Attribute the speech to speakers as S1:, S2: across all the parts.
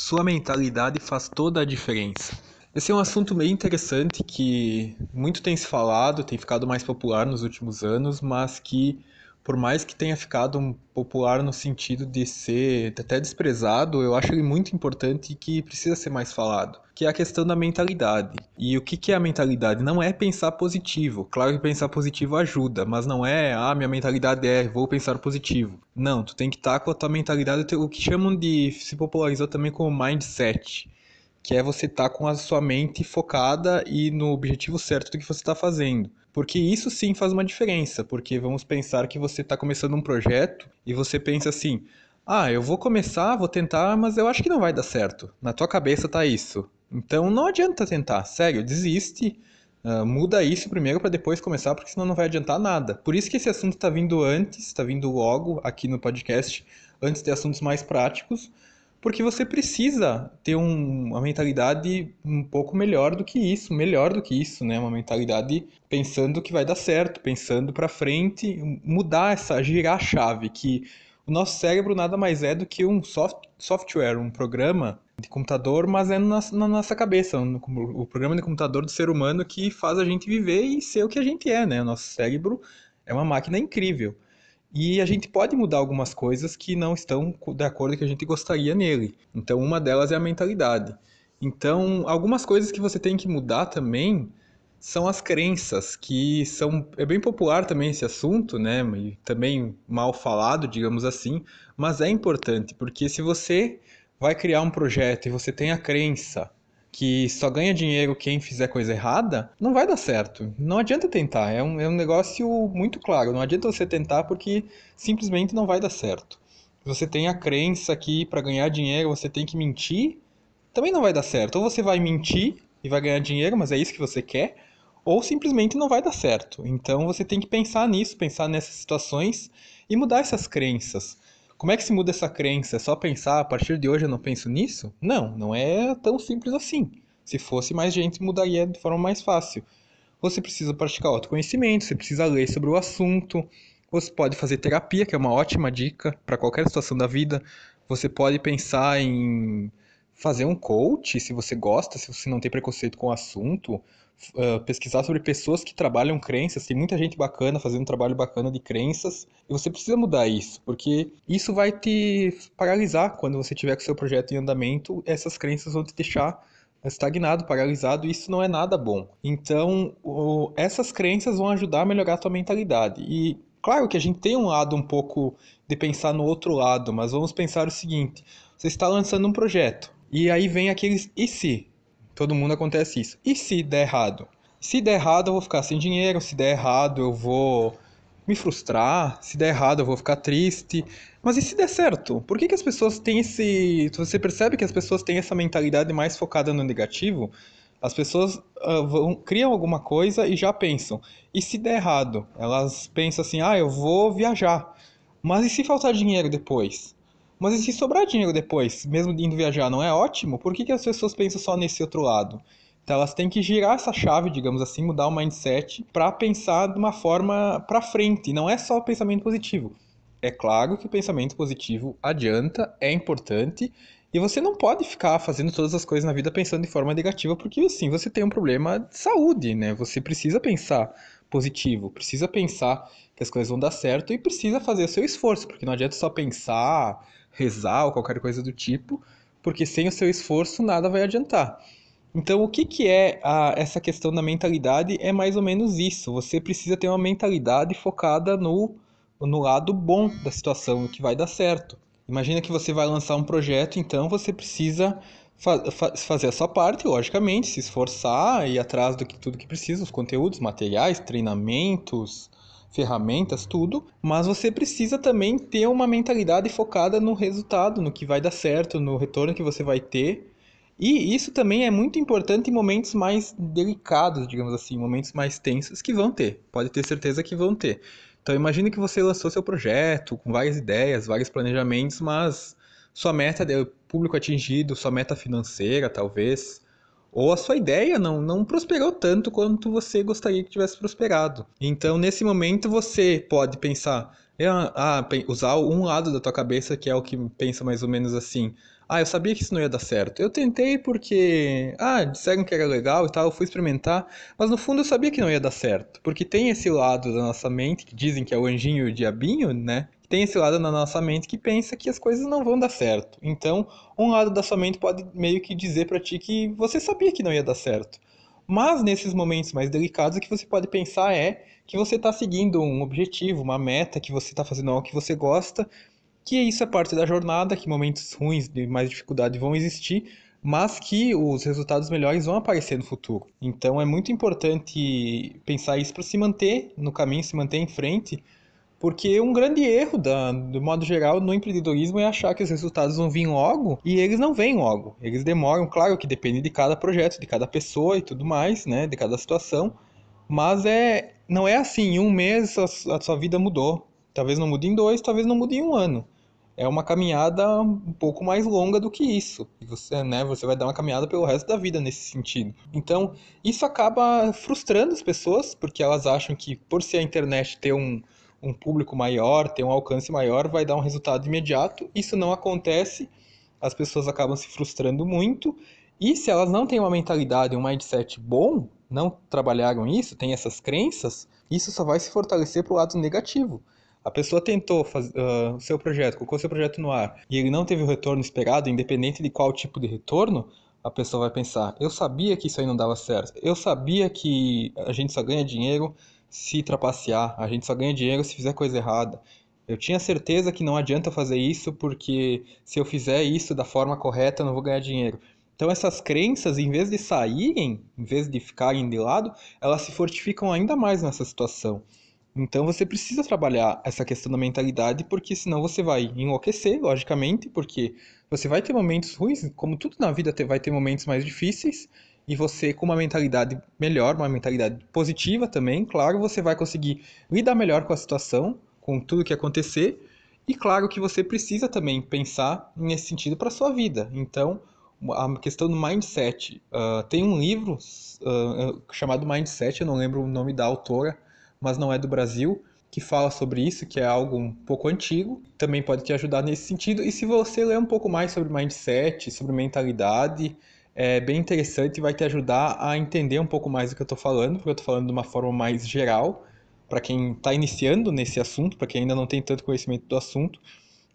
S1: Sua mentalidade faz toda a diferença. Esse é um assunto meio interessante que muito tem se falado, tem ficado mais popular nos últimos anos, mas que por mais que tenha ficado popular no sentido de ser até desprezado, eu acho ele muito importante e que precisa ser mais falado, que é a questão da mentalidade. E o que é a mentalidade? Não é pensar positivo. Claro que pensar positivo ajuda, mas não é, ah, minha mentalidade é, vou pensar positivo. Não, tu tem que estar com a tua mentalidade, o que chamam de, se popularizou também como mindset que é você estar tá com a sua mente focada e no objetivo certo do que você está fazendo. Porque isso sim faz uma diferença, porque vamos pensar que você está começando um projeto e você pensa assim: ah, eu vou começar, vou tentar, mas eu acho que não vai dar certo. Na tua cabeça tá isso. Então não adianta tentar, sério, desiste. Uh, muda isso primeiro para depois começar, porque senão não vai adiantar nada. Por isso que esse assunto está vindo antes, está vindo logo aqui no podcast, antes de assuntos mais práticos, porque você precisa ter um, uma mentalidade um pouco melhor do que isso, melhor do que isso, né? Uma mentalidade pensando que vai dar certo, pensando para frente, mudar essa, girar a chave, que o nosso cérebro nada mais é do que um soft, software, um programa de computador, mas é na, na nossa cabeça, no, o programa de computador do ser humano que faz a gente viver e ser o que a gente é, né? O nosso cérebro é uma máquina incrível. E a gente pode mudar algumas coisas que não estão de acordo com que a gente gostaria nele. Então, uma delas é a mentalidade. Então, algumas coisas que você tem que mudar também são as crenças, que são é bem popular também esse assunto, né? E também mal falado, digamos assim, mas é importante, porque se você vai criar um projeto e você tem a crença que só ganha dinheiro quem fizer coisa errada, não vai dar certo. Não adianta tentar. É um, é um negócio muito claro. Não adianta você tentar porque simplesmente não vai dar certo. Você tem a crença que para ganhar dinheiro você tem que mentir, também não vai dar certo. Ou você vai mentir e vai ganhar dinheiro, mas é isso que você quer, ou simplesmente não vai dar certo. Então você tem que pensar nisso, pensar nessas situações e mudar essas crenças. Como é que se muda essa crença? É só pensar, a partir de hoje eu não penso nisso? Não, não é tão simples assim. Se fosse mais gente, mudaria de forma mais fácil. Você precisa praticar autoconhecimento, você precisa ler sobre o assunto, você pode fazer terapia, que é uma ótima dica para qualquer situação da vida. Você pode pensar em fazer um coach, se você gosta, se você não tem preconceito com o assunto uh, pesquisar sobre pessoas que trabalham crenças. Tem muita gente bacana fazendo um trabalho bacana de crenças. E você precisa mudar isso, porque isso vai te paralisar quando você tiver com seu projeto em andamento. Essas crenças vão te deixar estagnado, paralisado, e isso não é nada bom. Então, o, essas crenças vão ajudar a melhorar a tua mentalidade. E claro que a gente tem um lado um pouco de pensar no outro lado, mas vamos pensar o seguinte: você está lançando um projeto, e aí vem aqueles e se? todo mundo acontece isso. E se der errado? Se der errado, eu vou ficar sem dinheiro. Se der errado, eu vou me frustrar. Se der errado, eu vou ficar triste. Mas e se der certo? Por que, que as pessoas têm esse. Você percebe que as pessoas têm essa mentalidade mais focada no negativo? As pessoas uh, vão, criam alguma coisa e já pensam. E se der errado? Elas pensam assim: ah, eu vou viajar. Mas e se faltar dinheiro depois? Mas e se sobrar dinheiro depois, mesmo indo viajar, não é ótimo? Por que, que as pessoas pensam só nesse outro lado? Então elas têm que girar essa chave, digamos assim, mudar o mindset para pensar de uma forma para frente, não é só pensamento positivo. É claro que o pensamento positivo adianta, é importante, e você não pode ficar fazendo todas as coisas na vida pensando de forma negativa, porque assim você tem um problema de saúde, né? Você precisa pensar positivo, precisa pensar que as coisas vão dar certo e precisa fazer o seu esforço, porque não adianta só pensar, rezar ou qualquer coisa do tipo, porque sem o seu esforço nada vai adiantar. Então, o que, que é a, essa questão da mentalidade? É mais ou menos isso. Você precisa ter uma mentalidade focada no, no lado bom da situação, que vai dar certo. Imagina que você vai lançar um projeto, então você precisa fa fa fazer a sua parte, logicamente, se esforçar, ir atrás do que tudo que precisa, os conteúdos, materiais, treinamentos, ferramentas, tudo, mas você precisa também ter uma mentalidade focada no resultado, no que vai dar certo, no retorno que você vai ter. E isso também é muito importante em momentos mais delicados, digamos assim, momentos mais tensos que vão ter. Pode ter certeza que vão ter. Então imagine que você lançou seu projeto com várias ideias, vários planejamentos, mas sua meta de público atingido, sua meta financeira, talvez, ou a sua ideia não, não prosperou tanto quanto você gostaria que tivesse prosperado. Então, nesse momento, você pode pensar, ah, usar um lado da tua cabeça que é o que pensa mais ou menos assim. Ah, eu sabia que isso não ia dar certo. Eu tentei porque, ah, disseram que era legal e tal, eu fui experimentar, mas no fundo eu sabia que não ia dar certo, porque tem esse lado da nossa mente que dizem que é o anjinho e o diabinho, né? Tem esse lado na nossa mente que pensa que as coisas não vão dar certo. Então, um lado da sua mente pode meio que dizer para ti que você sabia que não ia dar certo. Mas nesses momentos mais delicados, o que você pode pensar é que você está seguindo um objetivo, uma meta, que você está fazendo algo que você gosta, que isso é parte da jornada, que momentos ruins de mais dificuldade vão existir, mas que os resultados melhores vão aparecer no futuro. Então é muito importante pensar isso para se manter no caminho, se manter em frente, porque um grande erro, da, do modo geral, no empreendedorismo é achar que os resultados vão vir logo e eles não vêm logo. Eles demoram, claro que depende de cada projeto, de cada pessoa e tudo mais, né, de cada situação. Mas é, não é assim, em um mês a, a sua vida mudou. Talvez não mude em dois, talvez não mude em um ano. É uma caminhada um pouco mais longa do que isso. Você, né, você vai dar uma caminhada pelo resto da vida nesse sentido. Então, isso acaba frustrando as pessoas, porque elas acham que por ser a internet ter um, um público maior, ter um alcance maior, vai dar um resultado imediato. Isso não acontece, as pessoas acabam se frustrando muito. E se elas não têm uma mentalidade, um mindset bom, não trabalharam isso, têm essas crenças, isso só vai se fortalecer para o lado negativo. A pessoa tentou fazer uh, o seu projeto, colocou seu projeto no ar e ele não teve o retorno esperado, independente de qual tipo de retorno, a pessoa vai pensar: eu sabia que isso aí não dava certo, eu sabia que a gente só ganha dinheiro se trapacear, a gente só ganha dinheiro se fizer coisa errada. Eu tinha certeza que não adianta fazer isso porque se eu fizer isso da forma correta eu não vou ganhar dinheiro. Então essas crenças, em vez de saírem, em vez de ficarem de lado, elas se fortificam ainda mais nessa situação. Então você precisa trabalhar essa questão da mentalidade, porque senão você vai enlouquecer, logicamente, porque você vai ter momentos ruins, como tudo na vida vai ter momentos mais difíceis, e você com uma mentalidade melhor, uma mentalidade positiva também, claro, você vai conseguir lidar melhor com a situação, com tudo que acontecer, e claro que você precisa também pensar nesse sentido para sua vida. Então, a questão do mindset. Uh, tem um livro uh, chamado Mindset, eu não lembro o nome da autora, mas não é do Brasil, que fala sobre isso, que é algo um pouco antigo, também pode te ajudar nesse sentido. E se você ler um pouco mais sobre mindset, sobre mentalidade, é bem interessante e vai te ajudar a entender um pouco mais do que eu estou falando, porque eu estou falando de uma forma mais geral, para quem está iniciando nesse assunto, para quem ainda não tem tanto conhecimento do assunto.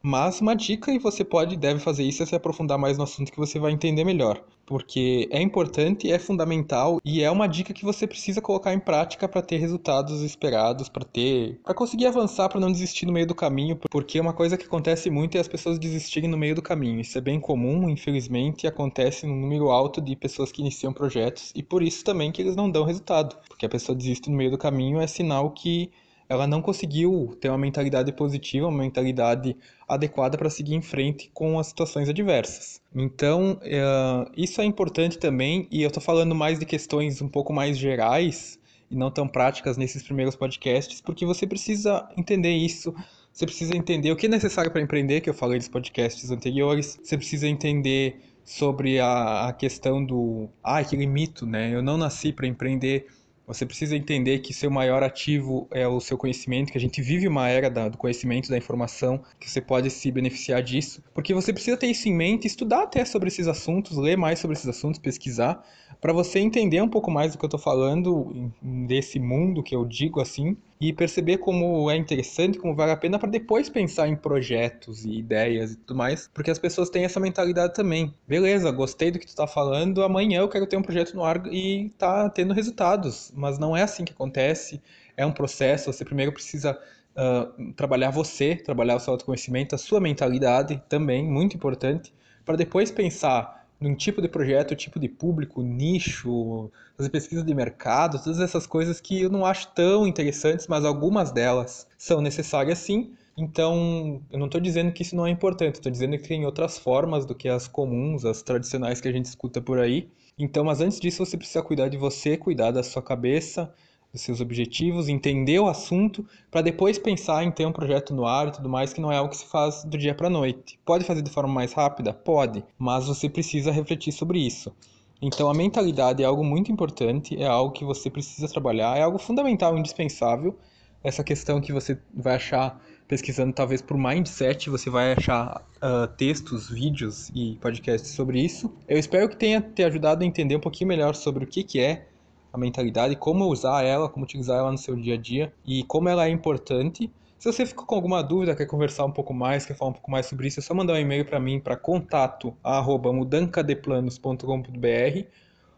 S1: Mas uma dica, e você pode e deve fazer isso, é se aprofundar mais no assunto que você vai entender melhor. Porque é importante, é fundamental e é uma dica que você precisa colocar em prática para ter resultados esperados, para ter, para conseguir avançar, para não desistir no meio do caminho, porque uma coisa que acontece muito é as pessoas desistirem no meio do caminho. Isso é bem comum, infelizmente, acontece num número alto de pessoas que iniciam projetos e por isso também que eles não dão resultado, porque a pessoa desiste no meio do caminho é sinal que ela não conseguiu ter uma mentalidade positiva, uma mentalidade adequada para seguir em frente com as situações adversas. Então, uh, isso é importante também, e eu estou falando mais de questões um pouco mais gerais e não tão práticas nesses primeiros podcasts, porque você precisa entender isso. Você precisa entender o que é necessário para empreender, que eu falei nos podcasts anteriores. Você precisa entender sobre a, a questão do. Ah, aquele mito, né? Eu não nasci para empreender você precisa entender que seu maior ativo é o seu conhecimento, que a gente vive uma era da, do conhecimento, da informação, que você pode se beneficiar disso, porque você precisa ter isso em mente, estudar até sobre esses assuntos, ler mais sobre esses assuntos, pesquisar, para você entender um pouco mais do que eu estou falando desse mundo que eu digo assim, e perceber como é interessante, como vale a pena para depois pensar em projetos e ideias e tudo mais, porque as pessoas têm essa mentalidade também. Beleza, gostei do que tu tá falando, amanhã eu quero ter um projeto no ar e tá tendo resultados, mas não é assim que acontece, é um processo, você primeiro precisa uh, trabalhar você, trabalhar o seu autoconhecimento, a sua mentalidade também, muito importante, para depois pensar num tipo de projeto, tipo de público, nicho, fazer pesquisa de mercado, todas essas coisas que eu não acho tão interessantes, mas algumas delas são necessárias sim. Então, eu não estou dizendo que isso não é importante, estou dizendo que tem outras formas do que as comuns, as tradicionais que a gente escuta por aí. Então, mas antes disso, você precisa cuidar de você, cuidar da sua cabeça, dos seus objetivos, entender o assunto, para depois pensar em ter um projeto no ar e tudo mais, que não é algo que se faz do dia para a noite. Pode fazer de forma mais rápida? Pode, mas você precisa refletir sobre isso. Então, a mentalidade é algo muito importante, é algo que você precisa trabalhar, é algo fundamental, indispensável. Essa questão que você vai achar pesquisando talvez por mindset, você vai achar uh, textos, vídeos e podcasts sobre isso. Eu espero que tenha te ajudado a entender um pouquinho melhor sobre o que, que é a mentalidade, como usar ela, como utilizar ela no seu dia a dia e como ela é importante. Se você ficou com alguma dúvida, quer conversar um pouco mais, quer falar um pouco mais sobre isso, é só mandar um e-mail para mim para contato@mudancadeplanos.com.br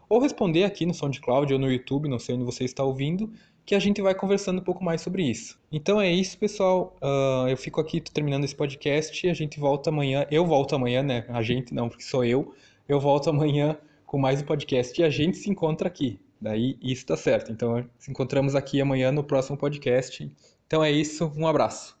S1: ou responder aqui no SoundCloud ou no YouTube, não sei onde você está ouvindo, que a gente vai conversando um pouco mais sobre isso. Então é isso, pessoal. Uh, eu fico aqui terminando esse podcast e a gente volta amanhã. Eu volto amanhã, né? A gente não, porque sou eu. Eu volto amanhã com mais um podcast e a gente se encontra aqui. Daí isso tá certo. Então, se encontramos aqui amanhã no próximo podcast. Então é isso, um abraço.